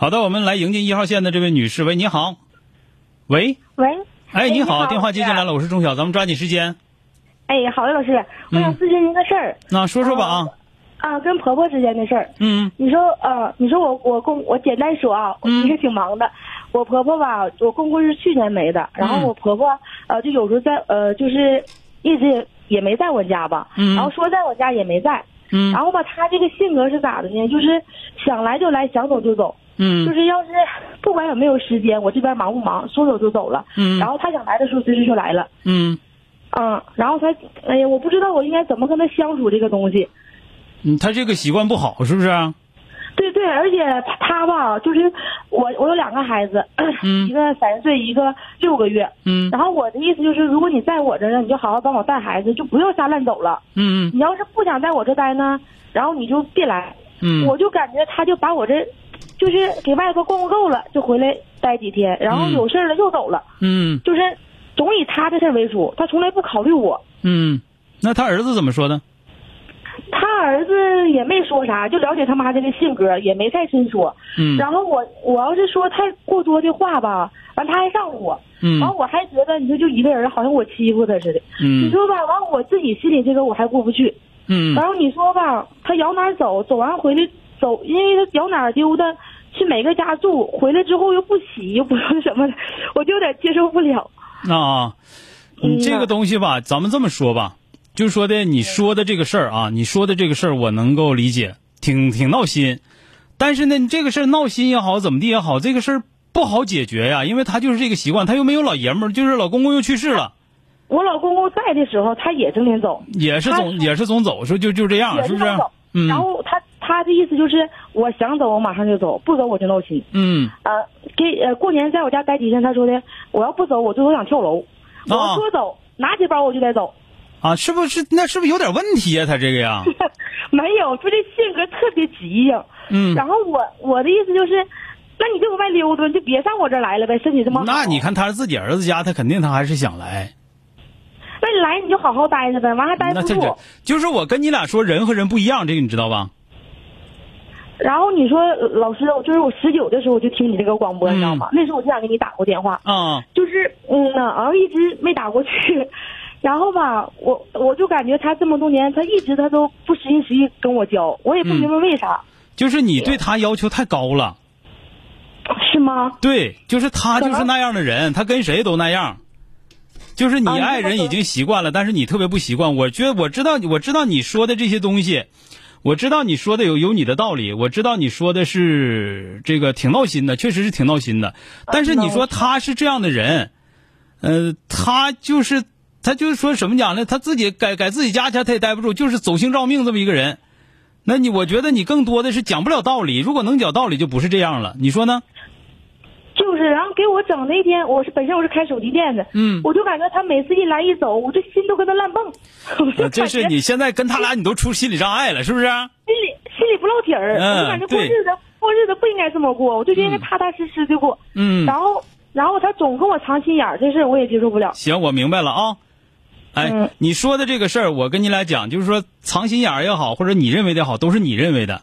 好的，我们来迎接一号线的这位女士。喂，你好。喂，喂，哎，你好，电话接进来了，我是。钟晓，咱们抓紧时间。哎，好的，老师，我想咨询您个事儿，那说说吧啊，啊，跟婆婆之间的事儿。嗯。你说，呃，你说我我公，我简单说啊，我嗯其实挺忙的。我婆婆吧，我公公是去年没的，然嗯后我婆婆呃，就有时候在呃，就是一直也也没在我家吧，嗯。然后说在我家也没在，嗯。然后吧，她这个性格是咋的呢？就是想来就来，想走就走，就嗯是要是不管有没有时间，我这边忙不忙，说走就走了。嗯然后他想来的时候，随时就来了。嗯嗯，然后他，哎呀，我不知道我应该怎么跟他相处这个东西。嗯，他这个习惯不好，是不是啊？对对，而且他吧，就是我，我有两个孩子，嗯 一个三岁，一个六个月。嗯然后我的意思就是，如果你在我这儿呢，你就好好帮我带孩子，就不要瞎乱走了。嗯你要是不想在我这待呢，然后你就别来。嗯我就感觉他就把我这，就是给外头逛逛够了，就回来待几天，然后嗯有事儿了又走了，嗯就是总以他的事儿为主，他从来不考虑我。嗯，那他儿子怎么说呢？他儿子也没说啥，就了解他妈这个性格，也没太深说。嗯然后我我要是说太过多的话吧，完他还上我，嗯完我还觉得你说就一个人，好像我欺负他似的。你嗯说吧，完我自己心里这个我还过不去。嗯然后你说吧，他摇哪儿走，走完回来走，因为他摇哪儿丢的，去每个家住，回来之后又不洗，又不是什么的，我就有点接受不了。啊，嗯你这个东西吧，咱们这么说吧，就是说的你说的这个事儿啊，你说的这个事儿我能够理解，挺挺闹心。但是呢，你这个事儿闹心也好，怎么地也好，这个事儿不好解决呀，因为他就是这个习惯，他又没有老爷们儿，就是老公公又去世了，我老公公在的时候，他也整天走。也是总也是总走，说就就这样，是不是？嗯然后他他的意思就是，我想走我马上就走，不走我就闹心。嗯呃，给呃过年在我家待几天，他说的我要不走我最多想跳楼，我啊要说走拿起包我就得走，啊，是不是那是不是有点问题呀？他这个呀，没有，就这性格特别急呀。嗯，然后我我的意思就是，那你就往外溜达，你就别上我这儿来了呗，身体这么好。那你，看他是自己儿子家，他肯定他还是想来。那你来你就好好待着呗，完还待不住。就是我跟你俩说，人和人不一样，这个你知道吧？然后你说呃老师，我就是我十九的时候我就听你这个广播，嗯你知道吗？那时候我就想给你打过电话。啊，就是嗯呢，然后一直没打过去，然后吧，我我就感觉他这么多年，他一直他都不实心实意跟我交，我也不明白为啥，就是你对他要求太高了。是吗？对，就是他就是那样的人，他跟谁都那样。就是你爱人已经习惯了，但是你特别不习惯。我觉得我知道，我知道你说的这些东西，我知道你说的有有你的道理，我知道你说的是这个挺闹心的，确实是挺闹心的。但是你说他是这样的人，呃，他就是他就是说什么讲呢？他自己改改自己家去，他也待不住，就是走性照命这么一个人。那你我觉得你更多的是讲不了道理，如果能讲道理，就不是这样了。你说呢？就是，然后给我整那天，我是本身我是开手机店的，嗯我就感觉他每次一来一走，我这心都跟他乱蹦，我就呃这是你现在跟他俩你都出心理障碍了，是不是？心里心里不落底儿，嗯我就感觉过日子过日子不应该这么过，我就应该踏踏实实的过，嗯，然后然后他总跟我藏心眼儿，这事儿我也接受不了，行，我明白了啊。哎，嗯你说的这个事儿，我跟你俩讲，就是说藏心眼儿也好，或者你认为的好，都是你认为的，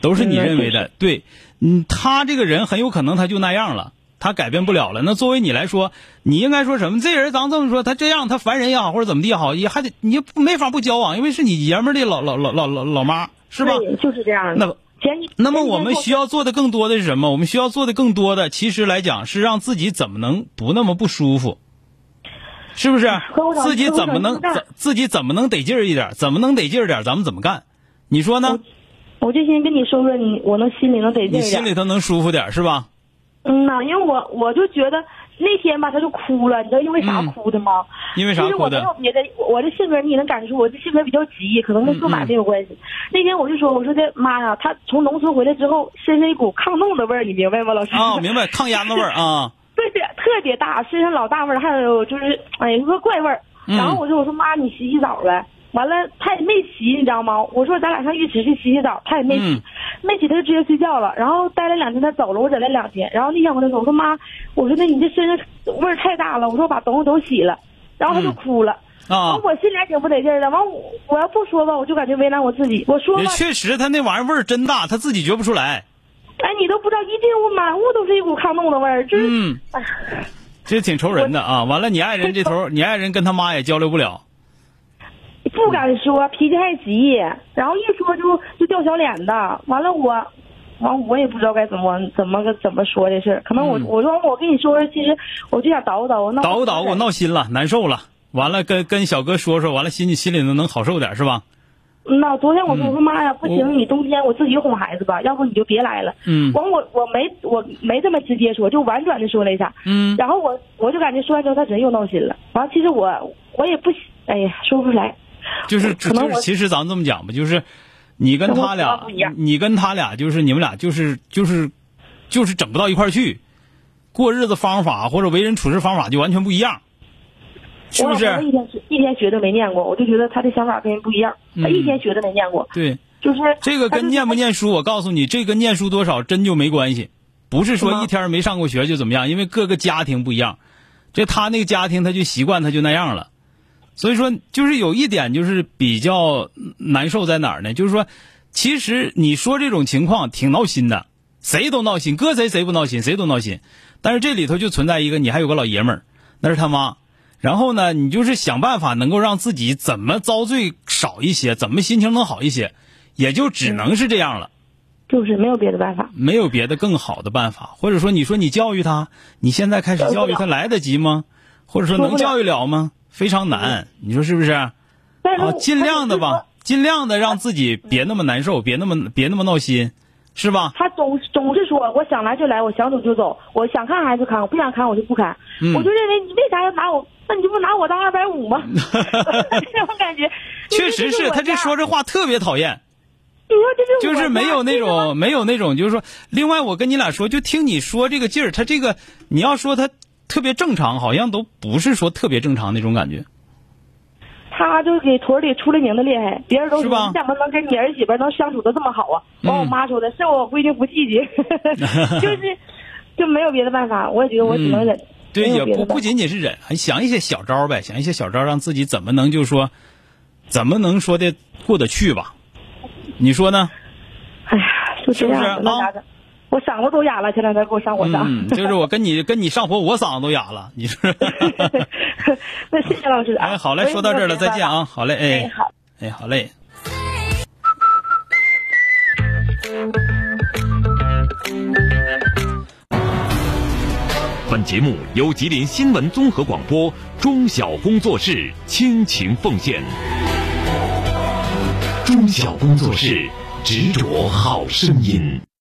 都是你嗯认为的。对，嗯，他这个人很有可能他就那样了，他改变不了了。那作为你来说，你应该说什么？这人咱这么说，他这样，他烦人也好，或者怎么地也好，也还得你没法不交往，因为是你爷们儿的老老老老老老妈，是吧？就是这样的。那那么我们需要做的更多的是什么？我们需要做的更多的，其实来讲是让自己怎么能不那么不舒服，是不是自己怎么能自己怎么能得劲儿一点？怎么能得劲儿点？咱们怎么干？你说呢？我就先跟你说说你，我能心里能得劲你一点。心里头能舒服点是吧？嗯呐，因为我我就觉得那天吧，他就哭了，你知道因为啥嗯哭的吗？因为啥其实我？没有别的，我我这性格你也能感觉出，我这性格比较急，可能跟做买卖有关系。那天我就说，我说的妈呀，他从农村回来之后，身上一股抗冻的味儿，你明白吗，老师？啊，明白，抗烟的味儿啊。对 对，特别大，身上老大味儿，还有就是，哎呀，个怪味儿。嗯然后我就，我说妈，你洗洗澡呗。完了，他也没洗，你知道吗？我说咱俩上浴池去洗洗澡，他也没洗，嗯没洗他就直接睡觉了。然后待了两天，他走了，我忍了两天。然后那天我跟他说，我说妈，我说那你这身上味儿太大了，我说我把东西都洗了。然后他就嗯哭了。啊完，我心里还挺不得劲儿的。完我我要不说吧，我就感觉为难我自己。我说吧也，确实，他那玩意儿味儿真大，他自己觉不出来。哎，你都不知道，一进屋满屋都是一股抗冻的味儿，就是。嗯，这挺愁人的啊。完了，你爱人这头，你爱人跟他妈也交流不了。不敢说，脾气还急，然后一说就就掉小脸子。完了我，完我也不知道该怎么怎么个怎么说这事儿。可能我、嗯我说我跟你说，其实我就想捣鼓捣捣鼓捣鼓，闹心了，难受了。完了，跟跟小哥说说，完了心里心里头能好受点是吧？那昨天我说嗯我说妈呀，不行，你冬天我自己哄孩子吧，要不你就别来了。嗯完我我没我没这么直接说，就婉转的说了一下。嗯，然后我我就感觉说完之后他真又闹心了。完了，其实我我也不，哎呀，说不出来。就是就是，其实咱们这么讲吧，就是你跟他俩你跟他俩就是你们俩就是就是就是整不到一块儿去，过日子方法或者为人处事方法就完全不一样，是不我老公是？一天一天学都没念过，我就觉得他的想法跟人不一样。他一天学都没念过，对，就是这个跟念不念书，我告诉你，这跟念书多少真就没关系，不是说一天没上过学就怎么样，因为各个家庭不一样，这他那个家庭他就习惯他就那样了，所以说就是有一点就是比较难受在哪儿呢？就是说，其实你说这种情况挺闹心的，谁都闹心，搁谁谁不闹心，谁都闹心，但是这里头就存在一个，你还有个老爷们儿，那是他妈。然后呢，你就是想办法能够让自己怎么遭罪少一些，怎么心情能好一些，也就只能是这样了，就是没有别的办法。没有别的更好的办法。或者说，你说你教育他，你现在开始教育他来得及吗？或者说能教育了吗？非常难，你说是不是？我尽量的吧，尽量的让自己别那么难受，别那么别那么闹心，是吧？他总总是说，我想来就来，我想走就走，我想看孩子看，我不想看我就不看。嗯我就认为你为啥要拿我？那你就不拿我当二百五吗？这种感觉，确实是他这说这，话特别讨厌。你说这是就是没有那种没有那种，就是说，另外我跟你俩说，就听你说这个劲儿，他这个你要说他特别正常，好像都不是说特别正常那种感觉。他就给屯里出了名的厉害，别人都说你怎么能跟你儿媳妇能相处的这么好啊？嗯完我妈说的是我闺女不气节，就是就没有别的办法，我也觉得我只能忍。对，也不不仅仅是忍，还想一些小招儿呗，想一些小招儿，让自己怎么能就是说，怎么能说的过得去吧？你说呢？哎呀，就这样是不是那咋整？我嗓子都哑了，前两天给我上火上。嗯，就是我跟你跟你上火，我嗓子都哑了。你说？那谢谢老师啊。哎，好嘞，说到这儿了，再见啊！好嘞，哎，哎，好。哎，好嘞。本节目由吉林新闻综合广播中小工作室倾情奉献。中小工作室执着好声音。